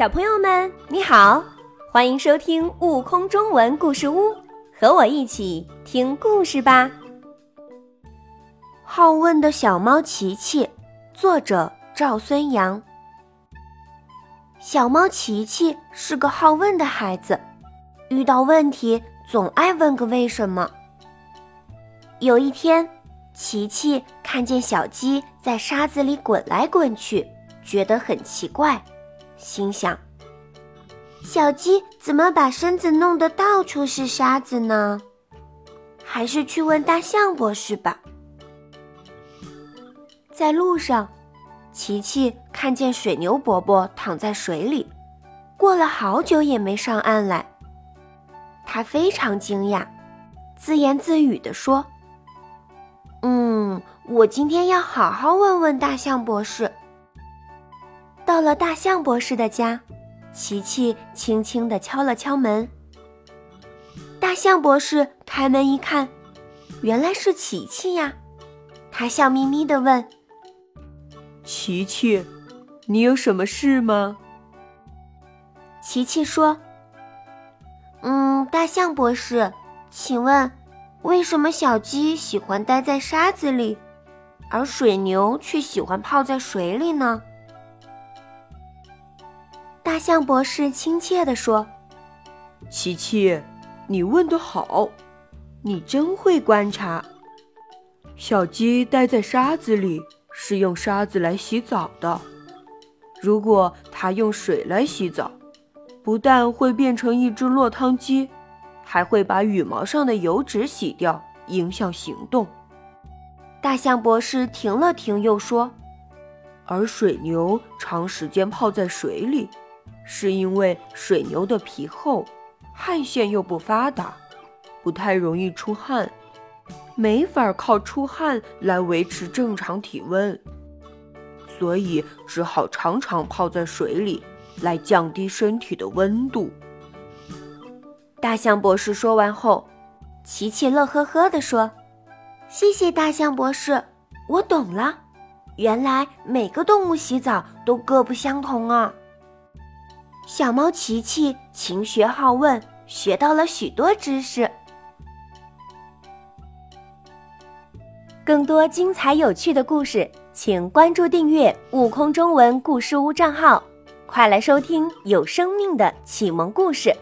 小朋友们，你好，欢迎收听《悟空中文故事屋》，和我一起听故事吧。好问的小猫琪琪，作者赵孙阳。小猫琪琪是个好问的孩子，遇到问题总爱问个为什么。有一天，琪琪看见小鸡在沙子里滚来滚去，觉得很奇怪。心想：小鸡怎么把身子弄得到处是沙子呢？还是去问大象博士吧。在路上，琪琪看见水牛伯伯躺在水里，过了好久也没上岸来。他非常惊讶，自言自语地说：“嗯，我今天要好好问问大象博士。”到了大象博士的家，琪琪轻轻地敲了敲门。大象博士开门一看，原来是琪琪呀。他笑眯眯地问：“琪琪，你有什么事吗？”琪琪说：“嗯，大象博士，请问，为什么小鸡喜欢待在沙子里，而水牛却喜欢泡在水里呢？”大象博士亲切地说：“琪琪，你问得好，你真会观察。小鸡待在沙子里是用沙子来洗澡的。如果它用水来洗澡，不但会变成一只落汤鸡，还会把羽毛上的油脂洗掉，影响行动。”大象博士停了停，又说：“而水牛长时间泡在水里。”是因为水牛的皮厚，汗腺又不发达，不太容易出汗，没法靠出汗来维持正常体温，所以只好常常泡在水里，来降低身体的温度。大象博士说完后，琪琪乐呵呵地说：“谢谢大象博士，我懂了，原来每个动物洗澡都各不相同啊。”小猫琪琪勤学好问，学到了许多知识。更多精彩有趣的故事，请关注订阅“悟空中文故事屋”账号，快来收听有生命的启蒙故事。